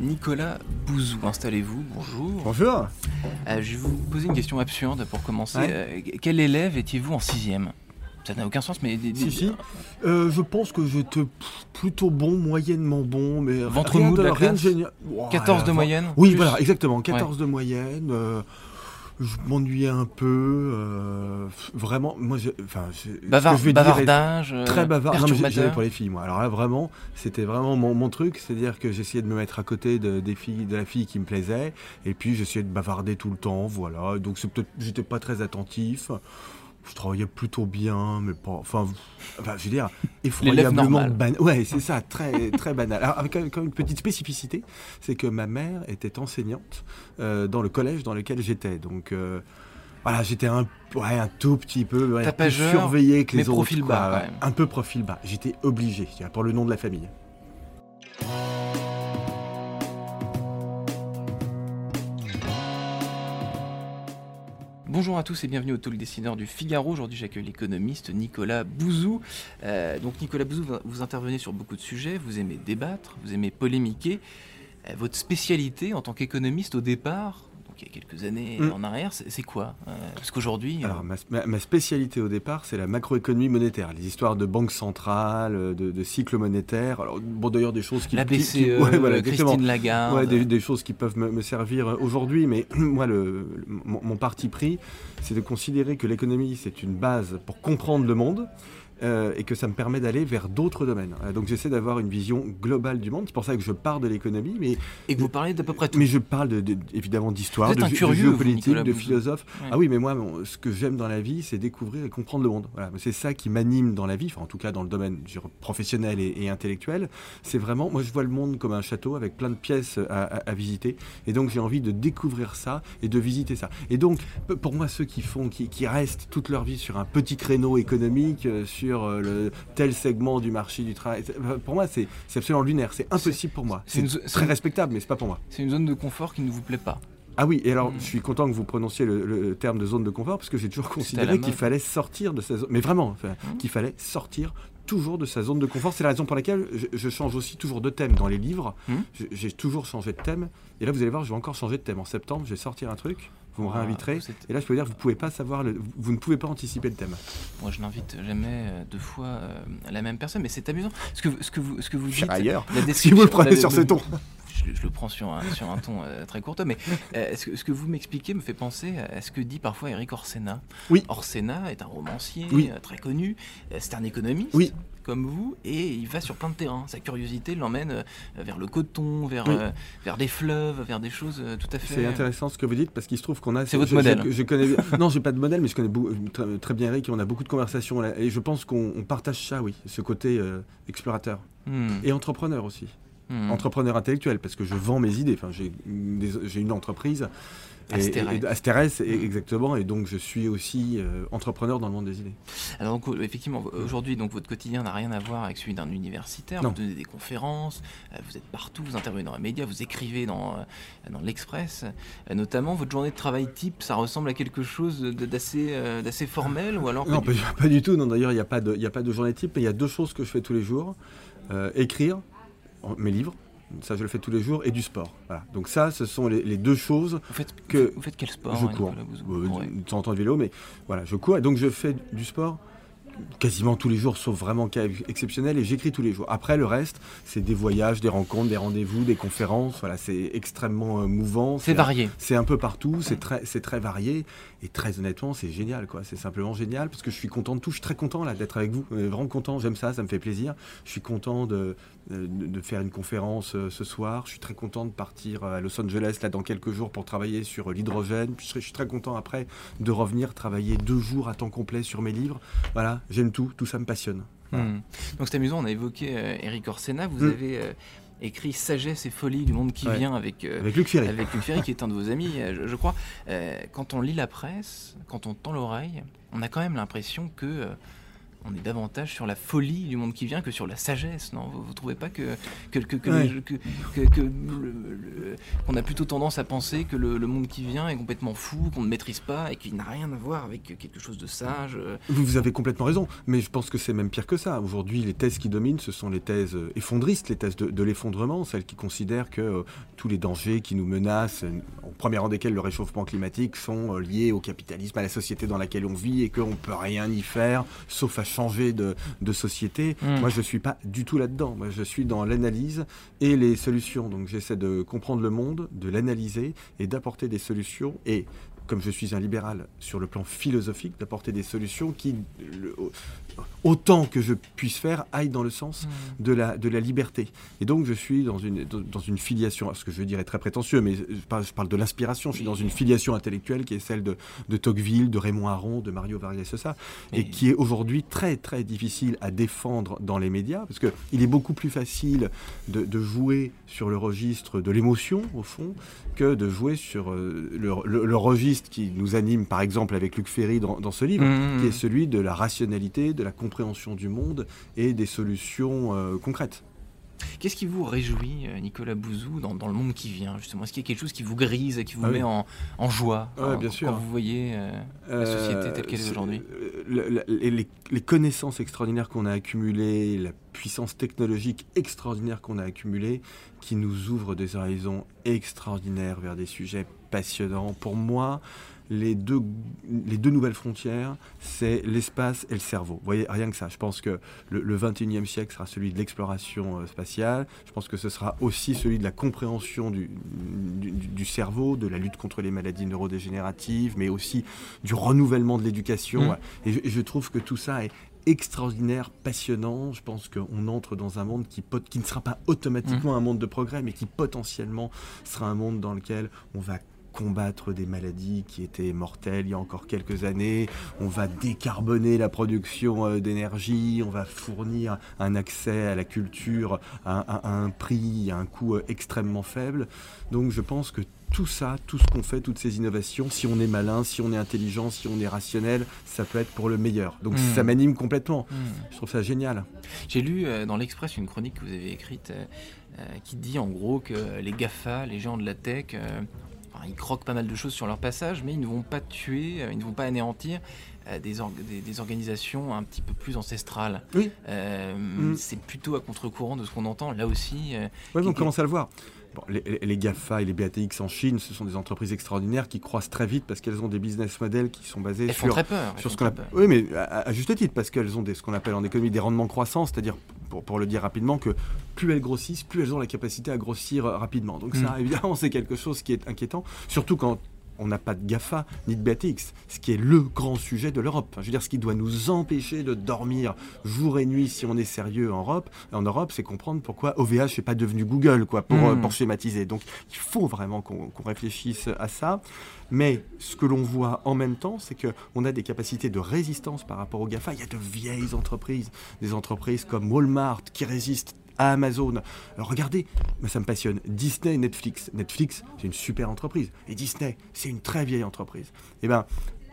Nicolas Bouzou. Installez-vous, bonjour. Bonjour. Euh, je vais vous poser une question absurde pour commencer. Ouais. Euh, quel élève étiez-vous en sixième? Ça n'a aucun sens, mais... Si, si. Euh, je pense que j'étais plutôt bon, moyennement bon, mais Ventre rien mou de la rien classe génial. Ouah, 14 de moyenne Oui, plus voilà, exactement, 14 de moyenne. Je m'ennuyais un peu, euh, vraiment. Moi, j'ai- enfin, Bavard- vais dire bavardage, euh, très bavard. Non, mais j'avais pour les filles, moi. Alors là, vraiment, c'était vraiment mon, mon truc, c'est-à-dire que j'essayais de me mettre à côté de, des filles, de la fille qui me plaisait, et puis j'essayais de bavarder tout le temps, voilà. Donc c'est peut-être, j'étais pas très attentif. Je travaillais plutôt bien, mais pas. Enfin, enfin je veux dire, effroyablement banal. Ouais, c'est ça, très, très banal. Alors, avec quand même, une petite spécificité, c'est que ma mère était enseignante euh, dans le collège dans lequel j'étais. Donc. euh, voilà, j'étais un, ouais, un tout petit peu ouais, plus surveillé que les mais autres. profil bas, ouais. Un peu profil bas. J'étais obligé, pour le nom de la famille. Bonjour à tous et bienvenue au Talk Décideur du Figaro. Aujourd'hui, j'accueille l'économiste Nicolas Bouzou. Euh, donc, Nicolas Bouzou, vous- vous intervenez sur beaucoup de sujets. Vous aimez débattre, vous aimez polémiquer. Euh, votre spécialité en tant qu'économiste au départ, donc il y a quelques années Mm. en arrière, c'est quoi Euh, Parce qu'aujourd'hui, euh, Alors, ma, spécialité au départ, c'est la macroéconomie monétaire, les histoires de banque centrale, euh, de, de cycle monétaire. Alors, bon, d'ailleurs, des choses qui. la BCE, qui- ouais, voilà. Christine Lagarde. Ouais, des, des choses qui peuvent me, me servir aujourd'hui, mais moi, le, le- mon, mon parti pris, c'est de considérer que l'économie, c'est une base pour comprendre le monde. Euh, et que ça me permet d'aller vers d'autres domaines. Euh, donc j'essaie d'avoir une vision globale du monde. C'est pour ça que je pars de l'économie, mais, Et que vous parlez d'à peu près tout. mais je parle de, de- évidemment d'histoire, de, de géopolitique, de philosophe. Ouais. Ah oui, mais moi, ce que j'aime dans la vie, c'est découvrir et comprendre le monde. Voilà, c'est ça qui m'anime dans la vie, enfin, en tout cas dans le domaine professionnel et, et intellectuel. C'est vraiment, moi, je vois le monde comme un château avec plein de pièces à, à- à visiter, et donc j'ai envie de découvrir ça et de visiter ça. Et donc, pour moi, ceux qui font, qui, qui restent toute leur vie sur un petit créneau économique, euh, sur euh, le tel segment du marché du travail, euh, pour moi, c'est absolument lunaire. C'est impossible pour moi. c'est très respectable, mais c'est pas pour moi. C'est une zone de confort qui ne vous plaît pas. Ah oui, et alors Mm. je suis content que vous prononciez le, le terme de zone de confort parce que j'ai toujours considéré qu'il fallait sortir de sa zone, mais vraiment, enfin, Mm. qu'il fallait sortir toujours de sa zone de confort. C'est la raison pour laquelle je, je change aussi toujours de thème dans les livres. Mm. Je- J'ai toujours changé de thème. Et là, vous allez voir, je vais encore changer de thème. En septembre, je vais sortir un truc, vous me Ah, réinviterez. vous Et là, je peux dire, vous pouvez pas savoir, le- vous ne pouvez pas anticiper le thème. Moi, je n'invite jamais euh, deux fois euh, la même personne, mais c'est amusant. Ce que, ce que vous, ce que vous dites, ailleurs. la Si vous le prenez la- sur le- ce ton. Je, je le prends sur un, sur un ton euh, très courtois, mais euh, ce, que, ce que vous m'expliquez me fait penser à ce que dit parfois Eric Orsena. Oui. Orsena est un romancier Oui. euh, très connu, c'est un économiste. Oui. Comme vous, et il va sur plein de terrains. Sa curiosité l'emmène vers le coton, vers, Oui. vers des fleuves, vers des choses tout à fait. C'est intéressant ce que vous dites parce qu'il se trouve qu'on a. C'est votre je- modèle. Je, je connais. non, j'ai pas de modèle, mais je connais très, très bien Eric et on a beaucoup de conversations là, et je pense qu'on on partage ça, oui, ce côté explorateur Hmm, et entrepreneur aussi. Hmm. Entrepreneur intellectuel parce que je vends mes idées. Enfin, j'ai une entreprise. Astérès. et- exactement. Et donc, je suis aussi euh, entrepreneur dans le monde des idées. Alors donc, euh, effectivement, aujourd'hui, donc votre quotidien n'a rien à voir avec celui d'un universitaire. Non. Vous donnez des conférences, euh, vous êtes partout, vous intervenez dans les médias, vous écrivez dans, dans l'Express. Notamment, votre journée de travail type, ça ressemble à quelque chose d'assez d'assez formel ou alors Non, pas du- pas du tout. Non, d'ailleurs, il n'y a, pas de- y a pas de journée type, mais il y a deux choses que je fais tous les jours. Euh, écrire mes livres, ça je le fais tous les jours, et du sport. Voilà. Donc ça, ce sont les, les deux choses. vous, faites, que vous faites quel sport je hein, cours. Nicolas Bouzou? Euh, Ouais. De de vélo, mais voilà, je cours. Et donc je fais du sport quasiment tous les jours, sauf vraiment cas exceptionnel, et j'écris tous les jours. Après, le reste, c'est des voyages, des rencontres, des rendez-vous, des conférences. Voilà, c'est extrêmement euh, mouvant. C'est varié. C'est un peu partout, c'est très, très varié et très honnêtement, c'est génial quoi. C'est simplement génial parce que je suis content de tout. Je suis très content là d'être avec vous, Euh, vraiment content. J'aime ça, ça me fait plaisir. Je suis content de, de, de faire une conférence euh, ce soir. Je suis très content de partir à Los Angeles là dans quelques jours pour travailler sur euh, l'hydrogène. Je, je suis très content après de revenir travailler deux jours à temps complet sur mes livres. Voilà, j'aime tout, tout ça me passionne. Voilà. Hmm. Donc c'est amusant, on a évoqué euh, Eric Orsena, vous Hmm. avez euh, écrit Sagesse et folie du monde qui Ouais. vient avec... euh, Avec Luc Ferry. avec Luc Ferry, qui est un de vos amis, euh, je, je crois. Quand on lit la presse, quand on tend l'oreille, on a quand même l'impression que on est davantage sur la folie du monde qui vient que sur la sagesse, non? Vous, ne trouvez pas que que, que, qu'on a plutôt tendance à penser que le, monde qui vient est complètement fou, qu'on ne maîtrise pas et qu'il n'a rien à voir avec quelque chose de sage euh Vous avez complètement raison, mais je pense que c'est même pire que ça. Aujourd'hui, les thèses qui dominent, ce sont les thèses effondristes, les thèses de, l'effondrement, celles qui considèrent que euh, tous les dangers qui nous menacent, en premier rang desquels le réchauffement climatique, sont euh, liés au capitalisme, à la société dans laquelle on vit et qu'on ne peut rien y faire, sauf à changer de, société. Hmm. Moi, je ne suis pas du tout là-dedans. Moi, je suis dans l'analyse et les solutions. Donc, j'essaie de comprendre le monde, de l'analyser et d'apporter des solutions. Et comme je suis un libéral sur le plan philosophique, d'apporter des solutions qui, autant que je puisse faire, aillent dans le sens mmh. de, la, de la liberté. Et donc je suis dans une, dans une filiation, ce que je veux dire est très prétentieux, mais je parle, je parle de l'inspiration, je suis dans une filiation intellectuelle qui est celle de, de Tocqueville, de Raymond Aron, de Mario Vargas Llosa, et qui est aujourd'hui très très difficile à défendre dans les médias, parce qu'il est beaucoup plus facile de, de jouer sur le registre de l'émotion, au fond, que de jouer sur euh, le, registre qui nous anime, par exemple, avec Luc Ferry dans, ce livre, mmh, mmh. qui est celui de la rationalité, de la compréhension du monde et des solutions euh, concrètes. Qu'est-ce qui vous réjouit, euh, Nicolas Bouzou, dans, le monde qui vient, justement? Est-ce qu'il y a quelque chose qui vous grise, qui vous ah met en, joie bien sûr. quand vous voyez la société telle qu'elle est, aujourd'hui? les, les, connaissances extraordinaires qu'on a accumulées, la puissance technologique extraordinaire qu'on a accumulée, qui nous ouvrent des horizons extraordinaires vers des sujets passionnants. Pour moi, les deux, les deux nouvelles frontières, c'est l'espace et le cerveau. Vous voyez, rien que ça. Je pense que le, 21e siècle sera celui de l'exploration euh, spatiale. Je pense que ce sera aussi celui de la compréhension du, du, cerveau, de la lutte contre les maladies neurodégénératives, mais aussi du renouvellement de l'éducation. Mmh. Et, je trouve que tout ça est extraordinaire, passionnant. Je pense qu'on entre dans un monde qui, qui ne sera pas automatiquement mmh. un monde de progrès, mais qui potentiellement sera un monde dans lequel on va combattre des maladies qui étaient mortelles il y a encore quelques années, on va décarboner la production euh, d'énergie, on va fournir un accès à la culture à, un prix, à un coût euh, extrêmement faible. Donc je pense que tout ça, tout ce qu'on fait, toutes ces innovations, si on est malin, si on est intelligent, si on est rationnel, ça peut être pour le meilleur. Donc hmm. ça m'anime complètement. Hmm. Je trouve ça génial. J'ai lu euh, dans l'Express une chronique que vous avez écrite qui dit en gros que les GAFA, les gens de la tech, ils croquent pas mal de choses sur leur passage, mais ils ne vont pas tuer, euh, ils ne vont pas anéantir euh, des, des, organisations un petit peu plus ancestrales. Oui. Euh, mm. C'est plutôt à contre-courant de ce qu'on entend là aussi. oui, on commence à le voir les, GAFA et les BATX en Chine, ce sont des entreprises extraordinaires qui croissent très vite parce qu'elles ont des business models qui sont basés sur, très peur, sur ce qu'on appelle. Oui, mais à, juste titre, parce qu'elles ont des, ce qu'on appelle en économie des rendements croissants, c'est-à-dire, pour, pour, le dire rapidement, que plus elles grossissent, plus elles ont la capacité à grossir rapidement. Donc, ça, mm. évidemment, c'est quelque chose qui est inquiétant, surtout quand on n'a pas de GAFA ni de BATX, ce qui est le grand sujet de l'Europe. je veux dire, ce qui doit nous empêcher de dormir jour et nuit si on est sérieux en Europe, en Europe c'est comprendre pourquoi OVH n'est pas devenu Google, quoi, pour, euh, hmm. schématiser. Donc il faut vraiment qu'on réfléchisse à ça. Mais ce que l'on voit en même temps, c'est qu'on a des capacités de résistance par rapport aux GAFA. Il y a de vieilles entreprises, des entreprises comme Walmart qui résistent Amazon. regardez, ça me passionne. Disney et Netflix. Netflix, c'est une super entreprise. Et Disney, c'est une très vieille entreprise. Eh bien,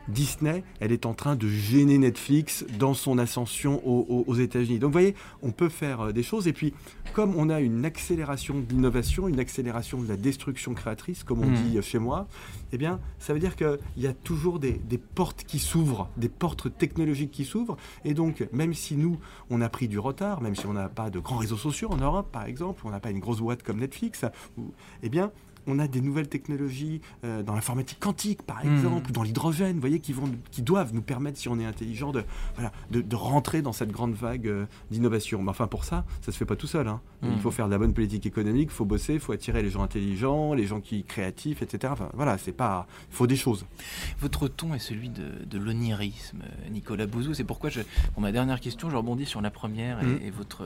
Disney, elle est en train de gêner Netflix dans son ascension aux, États-Unis. Donc vous voyez, on peut faire euh, des choses. Et puis, comme on a une accélération de l'innovation, une accélération de la destruction créatrice, comme on hmm. dit chez moi, eh bien, ça veut dire qu'il y a toujours des, portes qui s'ouvrent, des portes technologiques qui s'ouvrent. Et donc, même si nous, on a pris du retard, même si on n'a pas de grands réseaux sociaux en Europe, par exemple, on n'a pas une grosse boîte comme Netflix, eh bien, on a des nouvelles technologies euh, dans l'informatique quantique, par hmm. exemple, dans l'hydrogène, vous voyez, qui, vont, qui doivent nous permettre, si on est intelligent, de, voilà, de, rentrer dans cette grande vague euh, d'innovation. Mais enfin, pour ça, ça ne se fait pas tout seul. Hein. Il hmm. faut faire de la bonne politique économique, il faut bosser, il faut attirer les gens intelligents, les gens qui créatifs, etc. Enfin, voilà, c'est pas... Il faut des choses. Votre ton est celui de, l'onirisme, Nicolas Bouzou. C'est pourquoi, je, pour ma dernière question, je rebondis sur la première et, hmm. votre,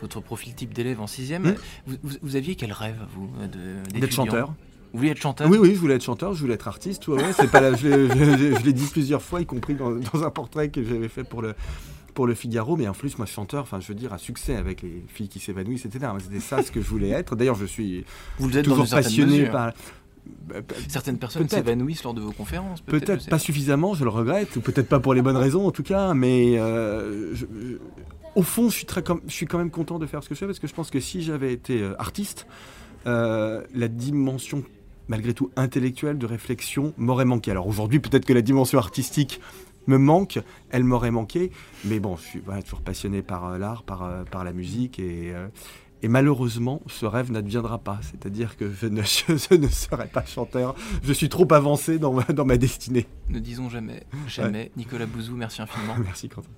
votre profil type d'élève en sixième. Vous, vous, aviez quel rêve, vous, d'être chanteur. Vous vouliez être chanteur Oui, oui, je voulais être chanteur, je voulais être artiste. Ouais, c'est pas je l'ai dit plusieurs fois, y compris dans, un portrait que j'avais fait pour le, pour le Figaro, mais en plus, moi, chanteur, enfin, je veux dire, à succès avec les filles qui s'évanouissent, etc. C'était ça ce que je voulais être. D'ailleurs, je suis toujours passionné par. Certaines personnes s'évanouissent lors de vos conférences. Peut-être, pas suffisamment, je le regrette, ou peut-être pas pour les bonnes raisons en tout cas, mais euh, je- je- au fond, je suis, très, je suis quand même content de faire ce que je fais parce que je pense que si j'avais été euh, artiste, euh, la dimension malgré tout intellectuelle de réflexion m'aurait manqué. Alors aujourd'hui, peut-être que la dimension artistique me manque, elle m'aurait manqué, mais bon, je suis voilà, toujours passionné par euh, l'art, par, euh, par la musique et. et malheureusement, ce rêve n'adviendra pas. C'est-à-dire que je ne, je ne serai pas chanteur. Je suis trop avancé dans ma, dans ma destinée. Ne disons jamais, jamais. Nicolas Bouzou, merci infiniment. Merci Quentin.